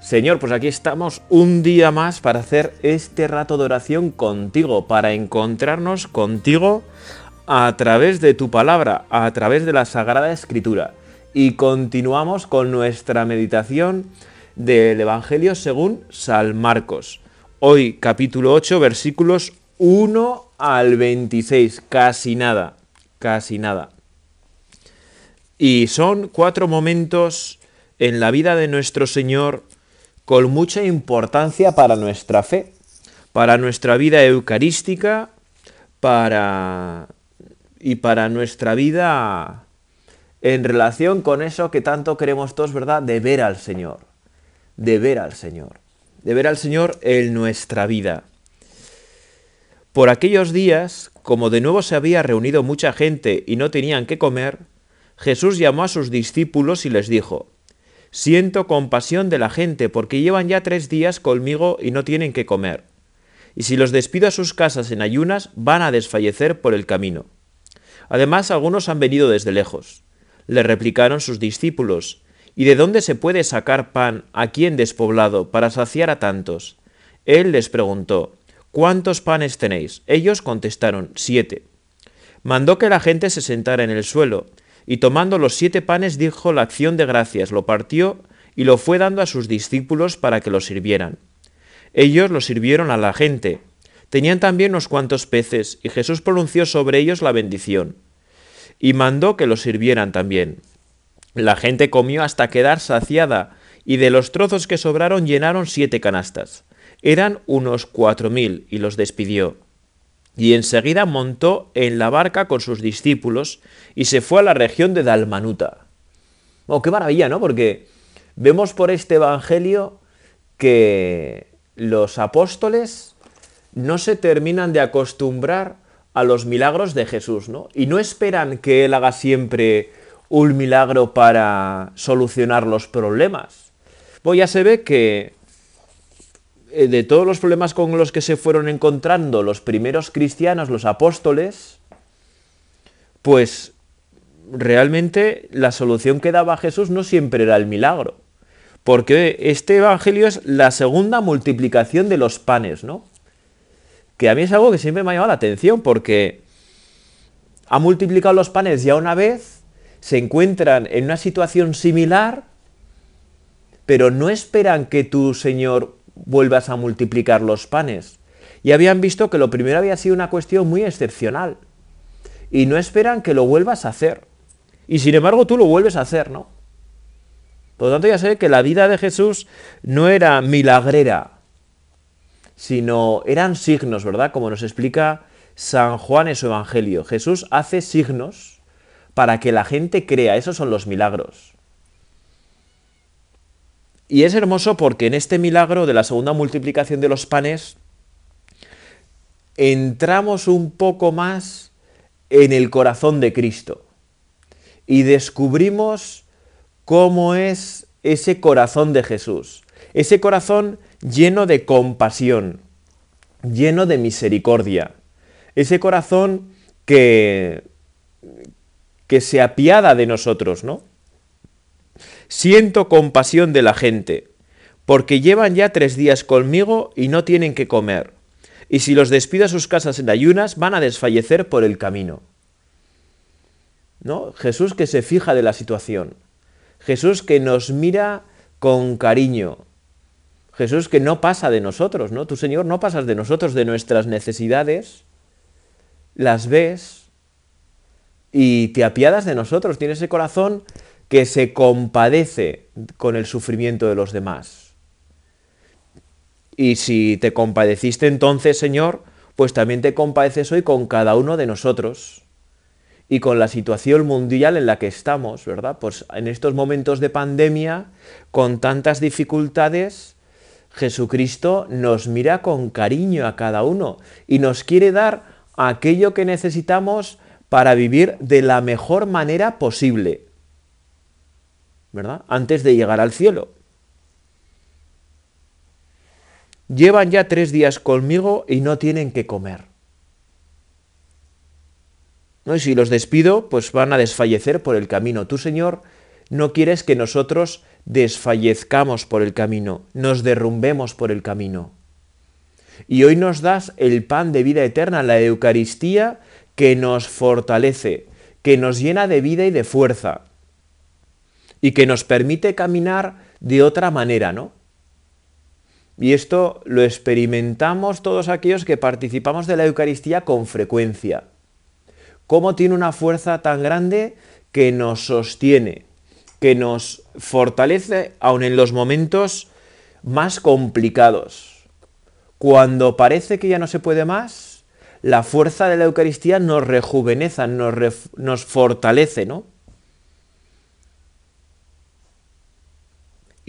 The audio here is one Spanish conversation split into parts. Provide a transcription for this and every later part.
Señor, pues aquí estamos un día más para hacer este rato de oración contigo, para encontrarnos contigo a través de tu palabra, a través de la Sagrada Escritura. Y continuamos con nuestra meditación del Evangelio según San Marcos. Hoy capítulo 8 versículos 1 al 26, casi nada, casi nada. Y son cuatro momentos en la vida de nuestro Señor con mucha importancia para nuestra fe, para nuestra vida eucarística, para y para nuestra vida en relación con eso que tanto queremos todos, ¿verdad? De ver al Señor, de ver al Señor, de ver al Señor en nuestra vida. Por aquellos días, como de nuevo se había reunido mucha gente y no tenían que comer, Jesús llamó a sus discípulos y les dijo, Siento compasión de la gente porque llevan ya tres días conmigo y no tienen que comer. Y si los despido a sus casas en ayunas, van a desfallecer por el camino. Además, algunos han venido desde lejos. Le replicaron sus discípulos, ¿Y de dónde se puede sacar pan aquí en despoblado para saciar a tantos? Él les preguntó, ¿cuántos panes tenéis? Ellos contestaron, siete. Mandó que la gente se sentara en el suelo, y tomando los siete panes dijo la acción de gracias, lo partió y lo fue dando a sus discípulos para que lo sirvieran. Ellos lo sirvieron a la gente. Tenían también unos cuantos peces, y Jesús pronunció sobre ellos la bendición. Y mandó que lo sirvieran también. La gente comió hasta quedar saciada, y de los trozos que sobraron llenaron siete canastas. Eran unos cuatro mil, y los despidió y enseguida montó en la barca con sus discípulos y se fue a la región de Dalmanuta. Oh, qué maravilla, ¿no? Porque vemos por este Evangelio que los apóstoles no se terminan de acostumbrar a los milagros de Jesús, ¿no? Y no esperan que Él haga siempre un milagro para solucionar los problemas. Pues ya se ve que de todos los problemas con los que se fueron encontrando los primeros cristianos, los apóstoles, pues realmente la solución que daba Jesús no siempre era el milagro. Porque este evangelio es la segunda multiplicación de los panes, ¿no? Que a mí es algo que siempre me ha llamado la atención porque ha multiplicado los panes ya una vez, se encuentran en una situación similar, pero no esperan que tu Señor vuelvas a multiplicar los panes. Y habían visto que lo primero había sido una cuestión muy excepcional. Y no esperan que lo vuelvas a hacer. Y sin embargo tú lo vuelves a hacer, ¿no? Por lo tanto ya sé que la vida de Jesús no era milagrera, sino eran signos, ¿verdad? Como nos explica San Juan en su Evangelio. Jesús hace signos para que la gente crea. Esos son los milagros. Y es hermoso porque en este milagro de la segunda multiplicación de los panes entramos un poco más en el corazón de Cristo y descubrimos cómo es ese corazón de Jesús, ese corazón lleno de compasión, lleno de misericordia, ese corazón que, que se apiada de nosotros, ¿no? Siento compasión de la gente, porque llevan ya tres días conmigo y no tienen que comer. Y si los despido a sus casas en ayunas, van a desfallecer por el camino. ¿No? Jesús que se fija de la situación. Jesús que nos mira con cariño. Jesús que no pasa de nosotros, ¿no? Tu Señor no pasas de nosotros, de nuestras necesidades, las ves y te apiadas de nosotros. Tienes ese corazón que se compadece con el sufrimiento de los demás. Y si te compadeciste entonces, Señor, pues también te compadeces hoy con cada uno de nosotros y con la situación mundial en la que estamos, ¿verdad? Pues en estos momentos de pandemia, con tantas dificultades, Jesucristo nos mira con cariño a cada uno y nos quiere dar aquello que necesitamos para vivir de la mejor manera posible. Antes de llegar al cielo. Llevan ya tres días conmigo y no tienen que comer. ¿No? Y si los despido, pues van a desfallecer por el camino. Tú, Señor, no quieres que nosotros desfallezcamos por el camino, nos derrumbemos por el camino. Y hoy nos das el pan de vida eterna, la Eucaristía, que nos fortalece, que nos llena de vida y de fuerza, y que nos permite caminar de otra manera, ¿no? Y esto lo experimentamos todos aquellos que participamos de la Eucaristía con frecuencia. Cómo tiene una fuerza tan grande que nos sostiene, que nos fortalece aun en los momentos más complicados. Cuando parece que ya no se puede más, la fuerza de la Eucaristía nos rejuvenece, nos, nos fortalece, ¿no?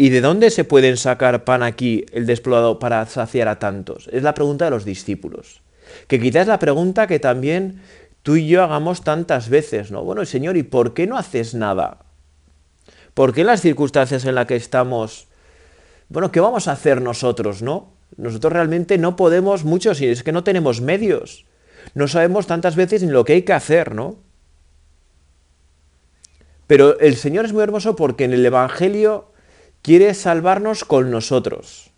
¿Y de dónde se pueden sacar pan aquí el desplodado para saciar a tantos? Es la pregunta de los discípulos. Que quizás es la pregunta que también tú y yo hagamos tantas veces, ¿no? Bueno, Señor, ¿y por qué no haces nada? ¿Por qué las circunstancias en las que estamos, bueno, qué vamos a hacer nosotros, no? Nosotros realmente no podemos mucho si es que no tenemos medios. No sabemos tantas veces ni lo que hay que hacer, ¿no? Pero el Señor es muy hermoso porque en el Evangelio quiere salvarnos con nosotros.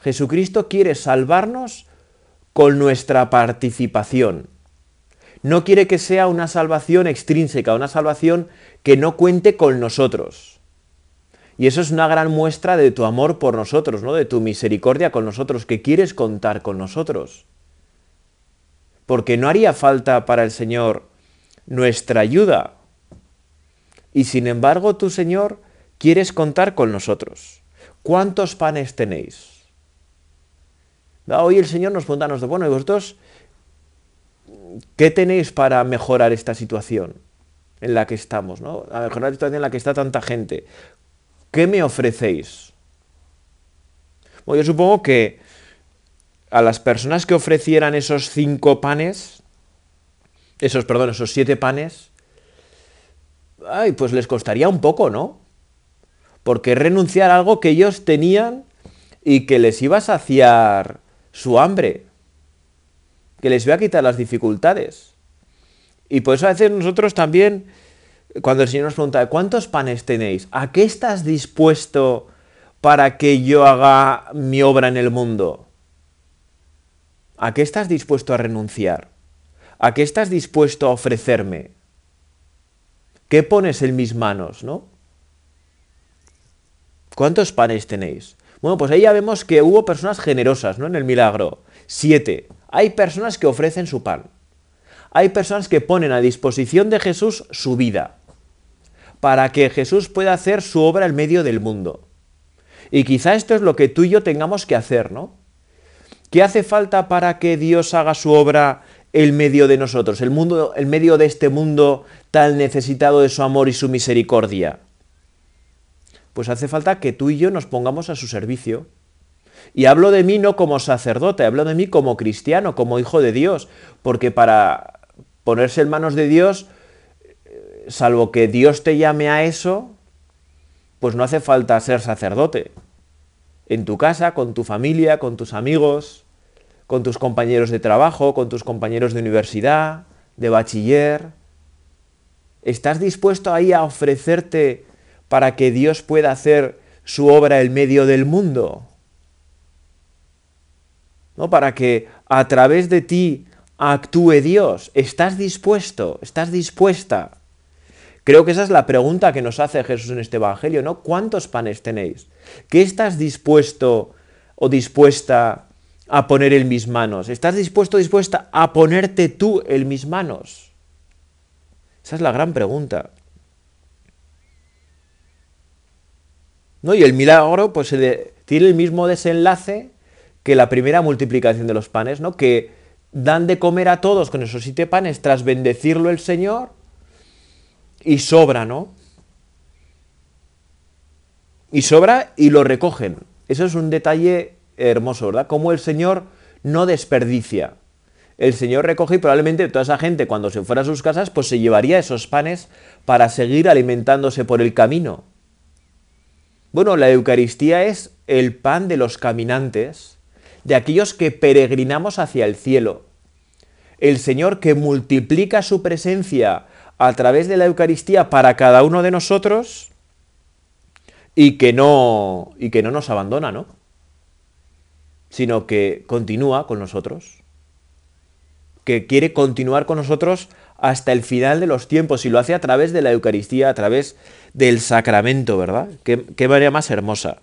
Jesucristo quiere salvarnos con nuestra participación. No quiere que sea una salvación extrínseca, una salvación que no cuente con nosotros. Y eso es una gran muestra de tu amor por nosotros, ¿no? De tu misericordia con nosotros, que quieres contar con nosotros. Porque no haría falta para el Señor nuestra ayuda. Y sin embargo, tu Señor quieres contar con nosotros. ¿Cuántos panes tenéis? Hoy el Señor nos pregunta, bueno, ¿y vosotros qué tenéis para mejorar esta situación? en la que estamos, ¿no? A mejorar la situación en la que está tanta gente. ¿Qué me ofrecéis? Bueno, yo supongo que a las personas que ofrecieran esos cinco panes, esos, perdón, esos siete panes, ay, pues les costaría un poco, ¿no? Porque renunciar a algo que ellos tenían y que les iba a saciar su hambre, que les iba a quitar las dificultades. Y por eso a veces nosotros también, cuando el Señor nos pregunta, ¿cuántos panes tenéis? ¿A qué estás dispuesto para que yo haga mi obra en el mundo? ¿A qué estás dispuesto a renunciar? ¿A qué estás dispuesto a ofrecerme? ¿Qué pones en mis manos, no? ¿Cuántos panes tenéis? Bueno, pues ahí ya vemos que hubo personas generosas, ¿no? En el milagro. Siete. Hay personas que ofrecen su pan hay personas que ponen a disposición de Jesús su vida, para que Jesús pueda hacer su obra en medio del mundo. Y quizá esto es lo que tú y yo tengamos que hacer, ¿no? ¿Qué hace falta para que Dios haga su obra en medio de nosotros, el mundo, en medio de este mundo tan necesitado de su amor y su misericordia? Pues hace falta que tú y yo nos pongamos a su servicio. Y hablo de mí no como sacerdote, hablo de mí como cristiano, como hijo de Dios, porque para ponerse en manos de Dios, salvo que Dios te llame a eso, pues no hace falta ser sacerdote. En tu casa, con tu familia, con tus amigos, con tus compañeros de trabajo, con tus compañeros de universidad, de bachiller. ¿Estás dispuesto ahí a ofrecerte para que Dios pueda hacer su obra en medio del mundo? ¿No? Para que a través de ti actúe Dios? ¿Estás dispuesto? ¿Estás dispuesta? Creo que esa es la pregunta que nos hace Jesús en este Evangelio, ¿no? ¿Cuántos panes tenéis? ¿Qué estás dispuesto o dispuesta a poner en mis manos? ¿Estás dispuesto o dispuesta a ponerte tú en mis manos? Esa es la gran pregunta. ¿No? Y el milagro pues, tiene el mismo desenlace que la primera multiplicación de los panes, ¿no? Que dan de comer a todos con esos siete panes tras bendecirlo el Señor y sobra, ¿no? Y sobra y lo recogen. Eso es un detalle hermoso, ¿verdad? Como el Señor no desperdicia. el Señor recoge y probablemente toda esa gente cuando se fuera a sus casas pues se llevaría esos panes para seguir alimentándose por el camino. Bueno, la Eucaristía es el pan de los caminantes, de aquellos que peregrinamos hacia el cielo. El Señor que multiplica su presencia a través de la Eucaristía para cada uno de nosotros y que no y que no nos abandona, ¿no? Sino que continúa con nosotros. Que quiere continuar con nosotros hasta el final de los tiempos y lo hace a través de la Eucaristía, a través del sacramento, ¿verdad? Qué, qué manera más hermosa.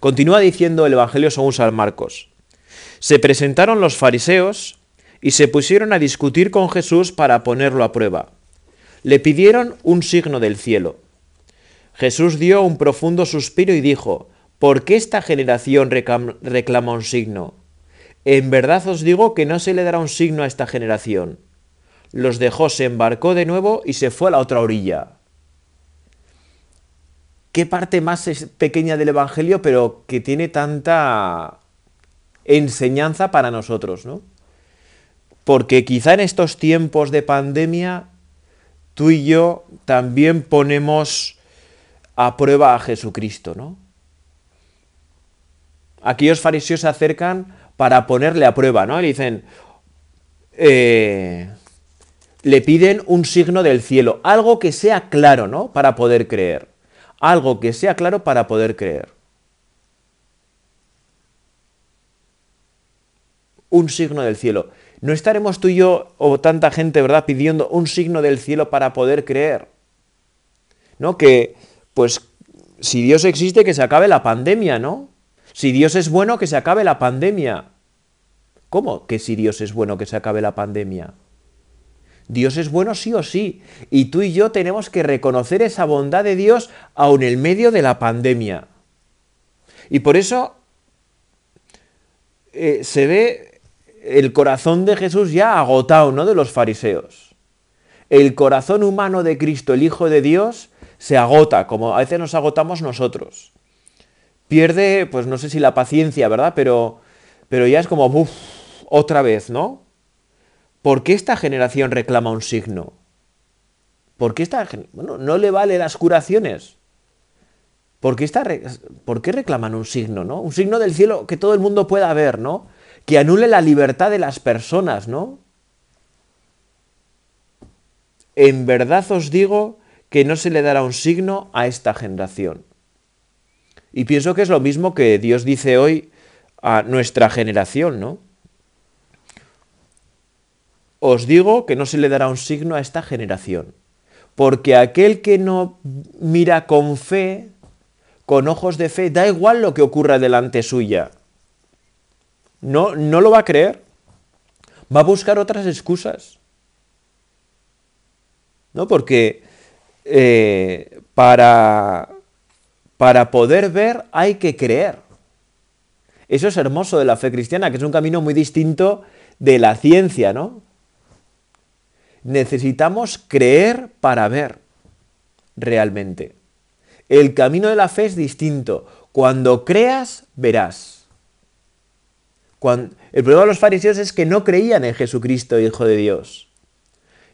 Continúa diciendo el Evangelio según San Marcos. Se presentaron los fariseos y se pusieron a discutir con Jesús para ponerlo a prueba. Le pidieron un signo del cielo. Jesús dio un profundo suspiro y dijo, ¿por qué esta generación reclama un signo? En verdad os digo que no se le dará un signo a esta generación. Los dejó, se embarcó de nuevo y se fue a la otra orilla. ¿Qué parte más pequeña del Evangelio, pero que tiene tanta enseñanza para nosotros, ¿no? Porque quizá en estos tiempos de pandemia, tú y yo también ponemos a prueba a Jesucristo, ¿no? Aquellos fariseos se acercan para ponerle a prueba, ¿no? Le dicen, eh, le piden un signo del cielo, algo que sea claro, ¿no? Para poder creer. Algo que sea claro para poder creer. Un signo del cielo. ¿No estaremos tú y yo o tanta gente, ¿verdad?, pidiendo un signo del cielo para poder creer? ¿No? Que, pues, si Dios existe, que se acabe la pandemia, ¿no? Si Dios es bueno, que se acabe la pandemia. ¿Cómo que si Dios es bueno, que se acabe la pandemia? Dios es bueno sí o sí. Y tú y yo tenemos que reconocer esa bondad de Dios aun en medio de la pandemia. Y por eso eh, se ve el corazón de Jesús ya agotado, ¿no? De los fariseos. El corazón humano de Cristo, el Hijo de Dios, se agota, como a veces nos agotamos nosotros. Pierde, pues no sé si la paciencia, ¿verdad? Pero, pero ya es como, uff, otra vez, ¿no? ¿Por qué esta generación reclama un signo? ¿Por qué esta bueno, no le vale las curaciones? ¿Por qué, ¿Por qué reclaman un signo, no? Un signo del cielo que todo el mundo pueda ver, ¿no? Que anule la libertad de las personas, ¿no? En verdad os digo que no se le dará un signo a esta generación. Y pienso que es lo mismo que Dios dice hoy a nuestra generación, ¿no? Os digo que no se le dará un signo a esta generación, porque aquel que no mira con fe, con ojos de fe, da igual lo que ocurra delante suya. No, no lo va a creer. Va a buscar otras excusas. ¿No? Porque eh, para, para poder ver hay que creer. Eso es hermoso de la fe cristiana, que es un camino muy distinto de la ciencia, ¿no? Necesitamos creer para ver realmente. El camino de la fe es distinto. Cuando creas, verás. el problema de los fariseos es que no creían en Jesucristo, Hijo de Dios.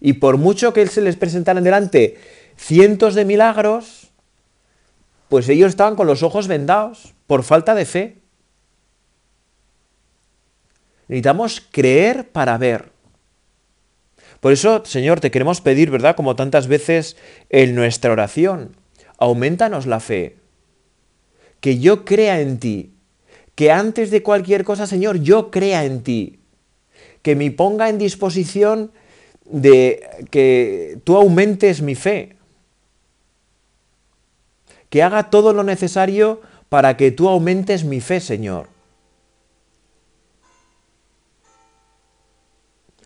Y por mucho que se les presentaran delante cientos de milagros, pues ellos estaban con los ojos vendados por falta de fe. Necesitamos creer para ver. Por eso, Señor, te queremos pedir, ¿verdad? Como tantas veces en nuestra oración, aumentanos la fe, que yo crea en ti, que antes de cualquier cosa, Señor, yo crea en ti, que me ponga en disposición de que tú aumentes mi fe, que haga todo lo necesario para que tú aumentes mi fe, Señor.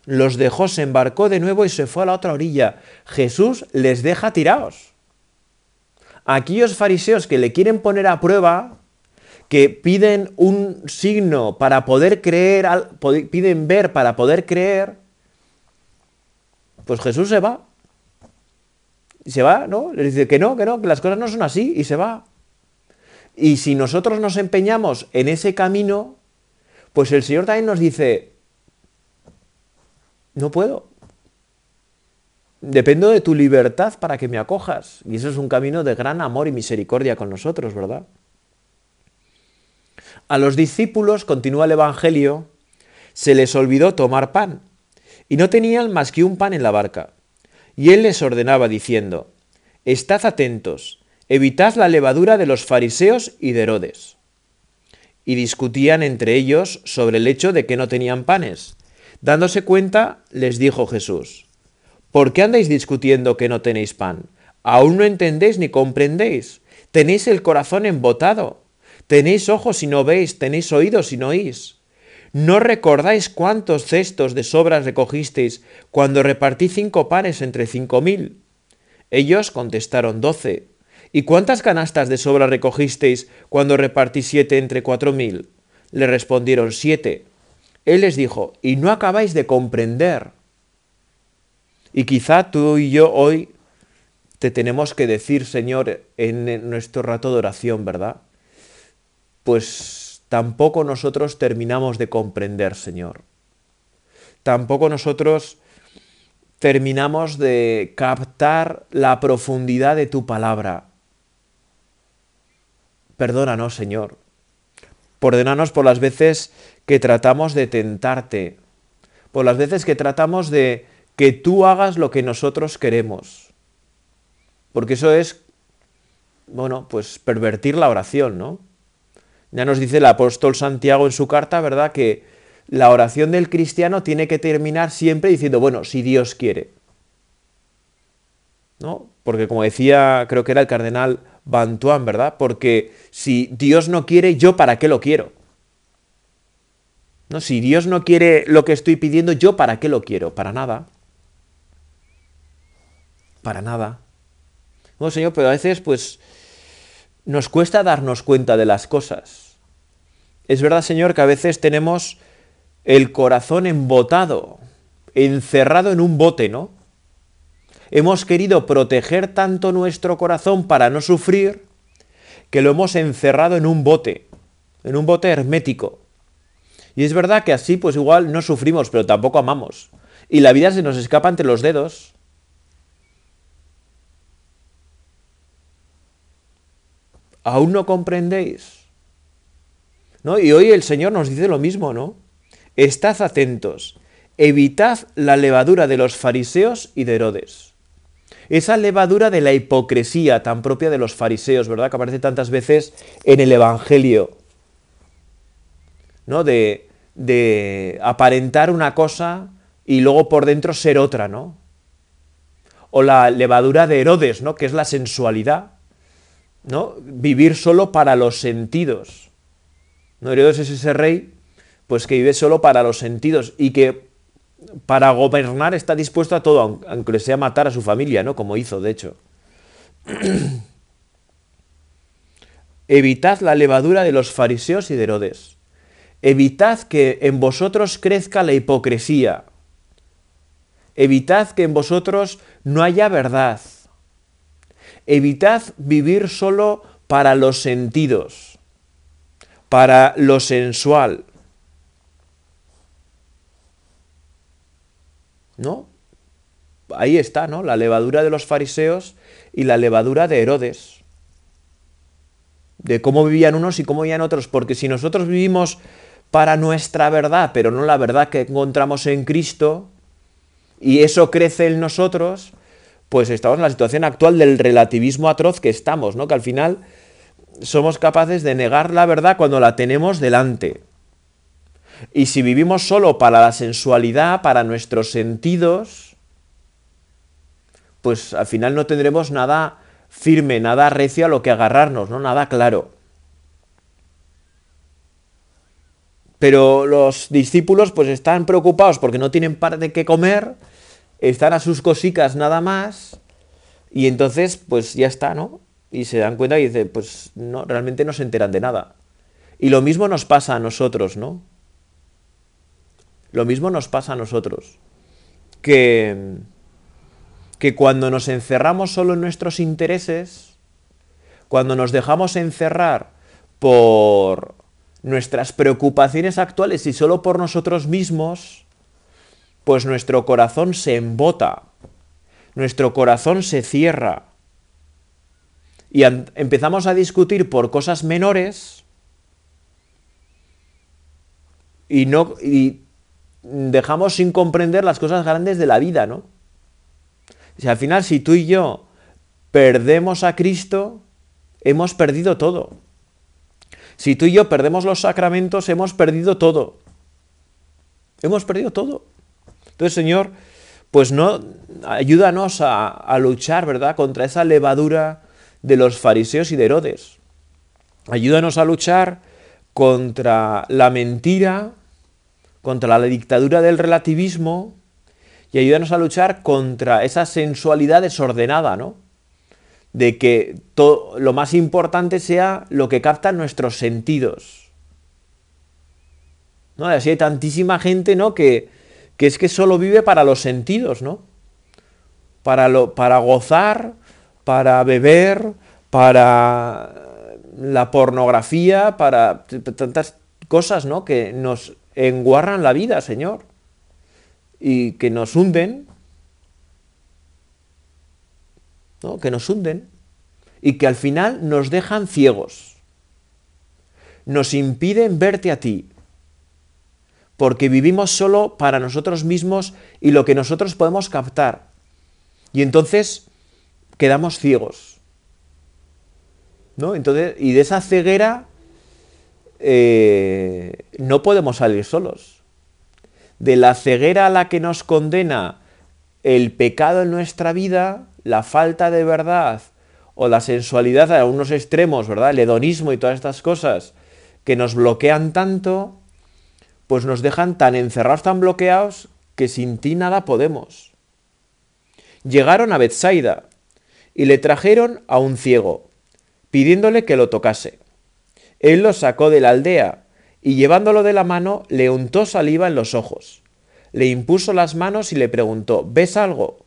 Los dejó, se embarcó de nuevo y se fue a la otra orilla. Jesús les deja tirados. Aquellos fariseos que le quieren poner a prueba, que piden un signo para poder creer, piden ver para poder creer, pues Jesús se va. Y se va, ¿no? Les dice que no, que no, que las cosas no son así y se va. Y si nosotros nos empeñamos en ese camino, pues el Señor también nos dice, No puedo. Dependo de tu libertad para que me acojas. Y eso es un camino de gran amor y misericordia con nosotros, ¿verdad? A los discípulos, continúa el Evangelio, se les olvidó tomar pan, y no tenían más que un pan en la barca. Y él les ordenaba diciendo, Estad atentos, evitad la levadura de los fariseos y de Herodes. Y discutían entre ellos sobre el hecho de que no tenían panes. Dándose cuenta, les dijo Jesús, ¿por qué andáis discutiendo que no tenéis pan? ¿Aún no entendéis ni comprendéis? ¿Tenéis el corazón embotado? Tenéis ojos y no veis, tenéis oídos y no oís. ¿No recordáis cuántos cestos de sobras recogisteis cuando repartí cinco panes entre cinco mil? Ellos contestaron doce. ¿Y cuántas canastas de sobra recogisteis cuando repartí siete entre cuatro mil? Le respondieron siete. Él les dijo, y no acabáis de comprender. Y quizá tú y yo hoy te tenemos que decir, Señor, en nuestro rato de oración, ¿verdad? pues tampoco nosotros terminamos de comprender, Señor. Tampoco nosotros terminamos de captar la profundidad de tu palabra. Perdónanos, Señor. Perdónanos por las veces que tratamos de tentarte, por las veces que tratamos de que tú hagas lo que nosotros queremos. Porque eso es, bueno, pues pervertir la oración, ¿no? Ya nos dice el apóstol Santiago en su carta, ¿verdad?, que la oración del cristiano tiene que terminar siempre diciendo, bueno, si Dios quiere. ¿No? Porque como decía, creo que era el cardenal Bantuán, ¿verdad? Porque si Dios no quiere, yo para qué lo quiero. ¿No? Si Dios no quiere lo que estoy pidiendo, yo para qué lo quiero? Para nada. Para nada. Bueno, Señor, pero a veces, pues, nos cuesta darnos cuenta de las cosas. Es verdad, Señor, que a veces tenemos el corazón embotado, encerrado en un bote, ¿no? Hemos querido proteger tanto nuestro corazón para no sufrir que lo hemos encerrado en un bote, en un bote hermético. Y es verdad que así pues igual no sufrimos, pero tampoco amamos. Y la vida se nos escapa entre los dedos. ¿Aún no comprendéis? ¿No? Y hoy el Señor nos dice lo mismo, ¿no? Estad atentos, evitad la levadura de los fariseos y de Herodes. Esa levadura de la hipocresía tan propia de los fariseos, ¿verdad? Que aparece tantas veces en el Evangelio. ¿No? De, de aparentar una cosa y luego por dentro ser otra, ¿no? O la levadura de Herodes, ¿no? Que es la sensualidad. ¿no? Vivir solo para los sentidos. ¿No? Herodes es ese rey, pues que vive solo para los sentidos y que para gobernar está dispuesto a todo, aunque sea matar a su familia, ¿no? Como hizo, de hecho. Evitad la levadura de los fariseos y de Herodes. Evitad que en vosotros crezca la hipocresía. Evitad que en vosotros no haya verdad evitad vivir solo para los sentidos, para lo sensual. ¿No? Ahí está, ¿no? La levadura de los fariseos y la levadura de Herodes. De cómo vivían unos y cómo vivían otros. Porque si nosotros vivimos para nuestra verdad, pero no la verdad que encontramos en Cristo, y eso crece en nosotros, pues estamos en la situación actual del relativismo atroz que estamos, ¿no? Que al final somos capaces de negar la verdad cuando la tenemos delante. Y si vivimos solo para la sensualidad, para nuestros sentidos, pues al final no tendremos nada firme, nada recio a lo que agarrarnos, ¿no? Nada claro. Pero los discípulos pues están preocupados porque no tienen par de qué comer están a sus cosicas nada más y entonces pues ya está, ¿no? Y se dan cuenta y dicen, pues no, realmente no se enteran de nada. Y lo mismo nos pasa a nosotros, ¿no? Lo mismo nos pasa a nosotros. Que, que cuando nos encerramos solo en nuestros intereses, cuando nos dejamos encerrar por nuestras preocupaciones actuales y solo por nosotros mismos, pues nuestro corazón se embota, nuestro corazón se cierra y empezamos a discutir por cosas menores y no y dejamos sin comprender las cosas grandes de la vida, ¿no? Si al final si tú y yo perdemos a Cristo, hemos perdido todo. Si tú y yo perdemos los sacramentos, hemos perdido todo. Hemos perdido todo. Entonces, Señor, pues no, ayúdanos a, luchar, ¿verdad?, contra esa levadura de los fariseos y de Herodes. Ayúdanos a luchar contra la mentira, contra la dictadura del relativismo y ayúdanos a luchar contra esa sensualidad desordenada, ¿no? De que lo más importante sea lo que captan nuestros sentidos. ¿No? así hay tantísima gente, ¿no? Que, que es que solo vive para los sentidos, ¿no? Para, lo, para gozar, para beber, para la pornografía, para tantas cosas, ¿no? Que nos enguarran la vida, Señor, y que nos hunden, ¿no? Que nos hunden y que al final nos dejan ciegos, nos impiden verte a ti, porque vivimos solo para nosotros mismos y lo que nosotros podemos captar. Y entonces quedamos ciegos. Entonces, y de esa ceguera eh, no podemos salir solos. De la ceguera a la que nos condena el pecado en nuestra vida, la falta de verdad o la sensualidad a unos extremos, ¿verdad? El hedonismo y todas estas cosas que nos bloquean tanto, pues nos dejan tan encerrados, tan bloqueados, que sin ti nada podemos. Llegaron a Bethsaida y le trajeron a un ciego pidiéndole que lo tocase. Él lo sacó de la aldea y llevándolo de la mano le untó saliva en los ojos. Le impuso las manos y le preguntó, ¿ves algo?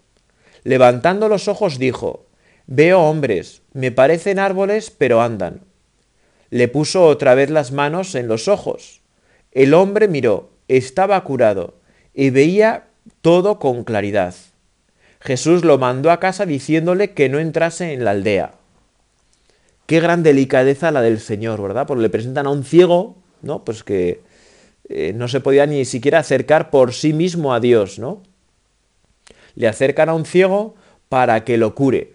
Levantando los ojos dijo, Veo hombres, me parecen árboles, pero andan. Le puso otra vez las manos en los ojos. El hombre miró, estaba curado, y veía todo con claridad. Jesús lo mandó a casa diciéndole que no entrase en la aldea. Qué gran delicadeza la del Señor, ¿verdad? Porque le presentan a un ciego, ¿no? Pues que eh, no se podía ni siquiera acercar por sí mismo a Dios, ¿no? Le acercan a un ciego para que lo cure,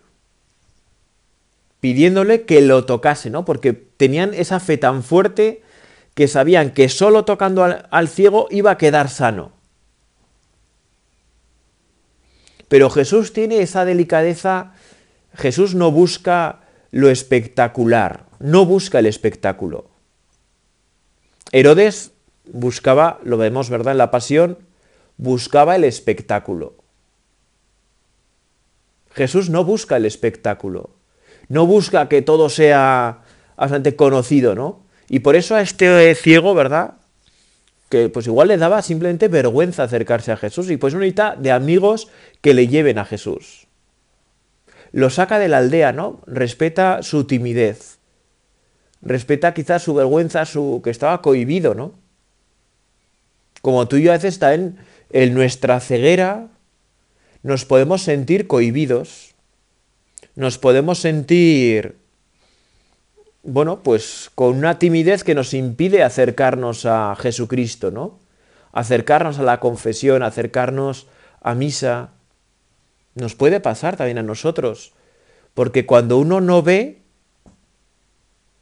pidiéndole que lo tocase, ¿no? Porque tenían esa fe tan fuerte que sabían que solo tocando al ciego iba a quedar sano. Pero Jesús tiene esa delicadeza, Jesús no busca lo espectacular, no busca el espectáculo. Herodes buscaba, lo vemos, ¿verdad? En la pasión, buscaba el espectáculo. Jesús no busca el espectáculo, no busca que todo sea bastante conocido, ¿no? Y por eso a este ciego, ¿verdad? Que pues igual le daba simplemente vergüenza acercarse a Jesús y pues necesita de amigos que le lleven a Jesús lo saca de la aldea, ¿no? Respeta su timidez. Respeta quizás su vergüenza, su que estaba cohibido, ¿no? Como tú y yo a veces está en, en nuestra ceguera nos podemos sentir cohibidos. Nos podemos sentir bueno, pues con una timidez que nos impide acercarnos a Jesucristo, ¿no? Acercarnos a la confesión, acercarnos a misa, nos puede pasar también a nosotros, porque cuando uno no ve,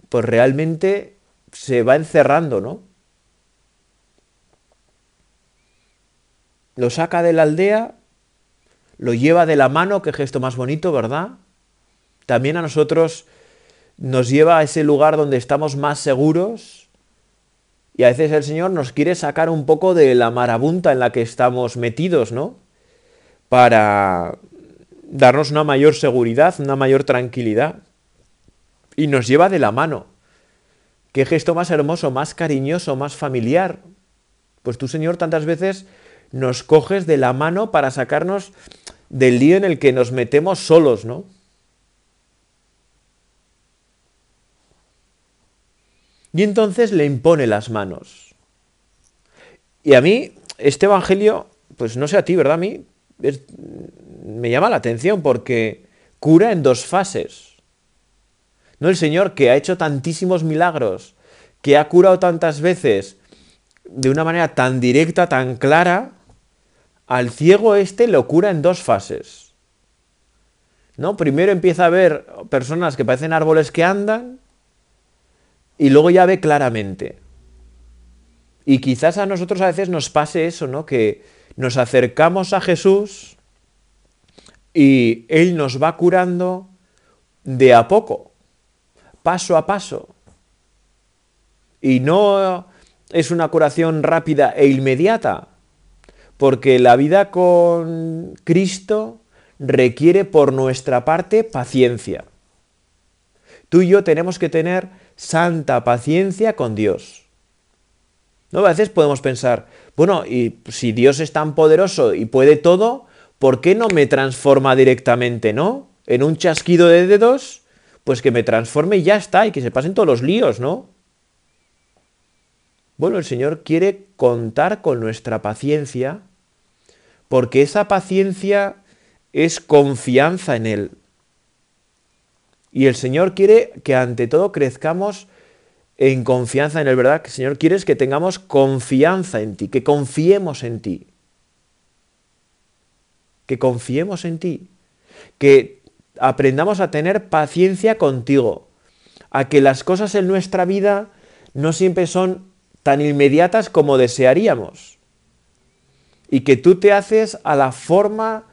pues realmente se va encerrando, ¿no? Lo saca de la aldea, lo lleva de la mano, qué gesto más bonito, ¿verdad? También a nosotros nos lleva a ese lugar donde estamos más seguros y a veces el Señor nos quiere sacar un poco de la marabunta en la que estamos metidos, ¿no? para darnos una mayor seguridad, una mayor tranquilidad. Y nos lleva de la mano. Qué gesto más hermoso, más cariñoso, más familiar. Pues tú, Señor, tantas veces nos coges de la mano para sacarnos del lío en el que nos metemos solos, ¿no? Y entonces le impone las manos. Y a mí, este Evangelio pues no sé a ti, ¿verdad? A mí me llama la atención porque cura en dos fases. ¿No? El Señor que ha hecho tantísimos milagros, que ha curado tantas veces de una manera tan directa, tan clara, al ciego este lo cura en dos fases. ¿No? Primero empieza a ver personas que parecen árboles que andan y luego ya ve claramente. Y quizás a nosotros a veces nos pase eso, ¿no? Que nos acercamos a Jesús y Él nos va curando de a poco, paso a paso. Y no es una curación rápida e inmediata, porque la vida con Cristo requiere por nuestra parte paciencia. Tú y yo tenemos que tener santa paciencia con Dios. ¿No? A veces podemos pensar, bueno, y si Dios es tan poderoso y puede todo, ¿por qué no me transforma directamente, no? En un chasquido de dedos, pues que me transforme y ya está, y que se pasen todos los líos, ¿no? Bueno, el Señor quiere contar con nuestra paciencia, porque esa paciencia es confianza en Él. Y el Señor quiere que ante todo crezcamos en confianza en Él, ¿verdad? Que el Señor quiere que tengamos confianza en ti, que confiemos en ti. Que confiemos en ti. Que aprendamos a tener paciencia contigo. A que las cosas en nuestra vida no siempre son tan inmediatas como desearíamos. Y que tú te haces a la forma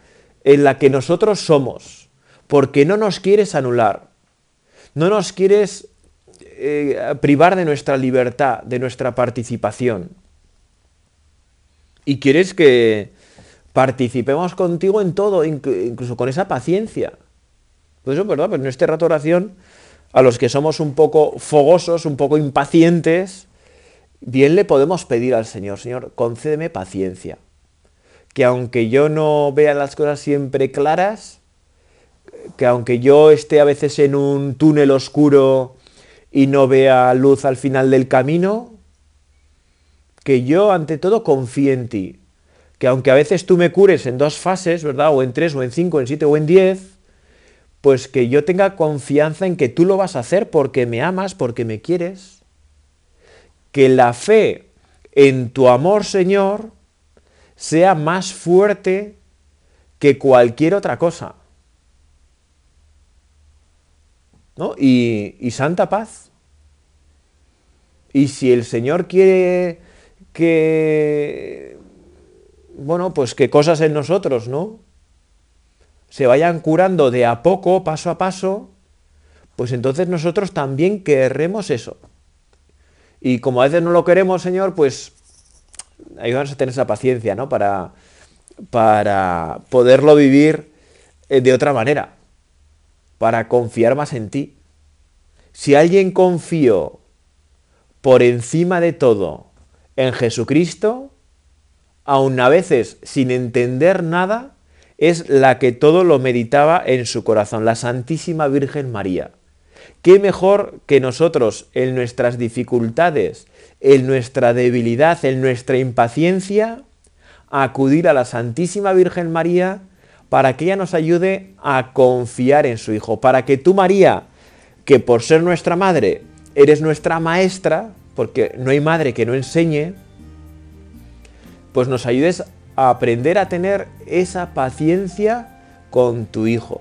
en la que nosotros somos, porque no nos quieres anular, no nos quieres eh, privar de nuestra libertad, de nuestra participación. Y quieres que participemos contigo en todo, incluso con esa paciencia. Pues eso, ¿verdad? Pues en este rato oración, a los que somos un poco fogosos, un poco impacientes, bien le podemos pedir al Señor, Señor, concédeme paciencia. Que aunque yo no vea las cosas siempre claras, que aunque yo esté a veces en un túnel oscuro y no vea luz al final del camino, que yo ante todo confíe en ti. Que aunque a veces tú me cures en dos fases, ¿verdad? O en tres, o en cinco, en siete, o en diez, pues que yo tenga confianza en que tú lo vas a hacer porque me amas, porque me quieres que la fe en tu amor, Señor, sea más fuerte que cualquier otra cosa. ¿No? Y, y santa paz. Y si el Señor quiere que, bueno, pues que cosas en nosotros, ¿no? Se vayan curando de a poco, paso a paso, pues entonces nosotros también querremos eso. Y como a veces no lo queremos, Señor, pues ayúdanos a tener esa paciencia, ¿no? Para, para poderlo vivir eh, de otra manera, para confiar más en ti. Si alguien confió por encima de todo en Jesucristo, aun a veces sin entender nada, es la que todo lo meditaba en su corazón, la Santísima Virgen María. ¿Qué mejor que nosotros en nuestras dificultades, en nuestra debilidad, en nuestra impaciencia, acudir a la Santísima Virgen María para que ella nos ayude a confiar en su Hijo, para que tú María, que por ser nuestra madre, eres nuestra maestra, porque no hay madre que no enseñe, pues nos ayudes a aprender a tener esa paciencia con tu Hijo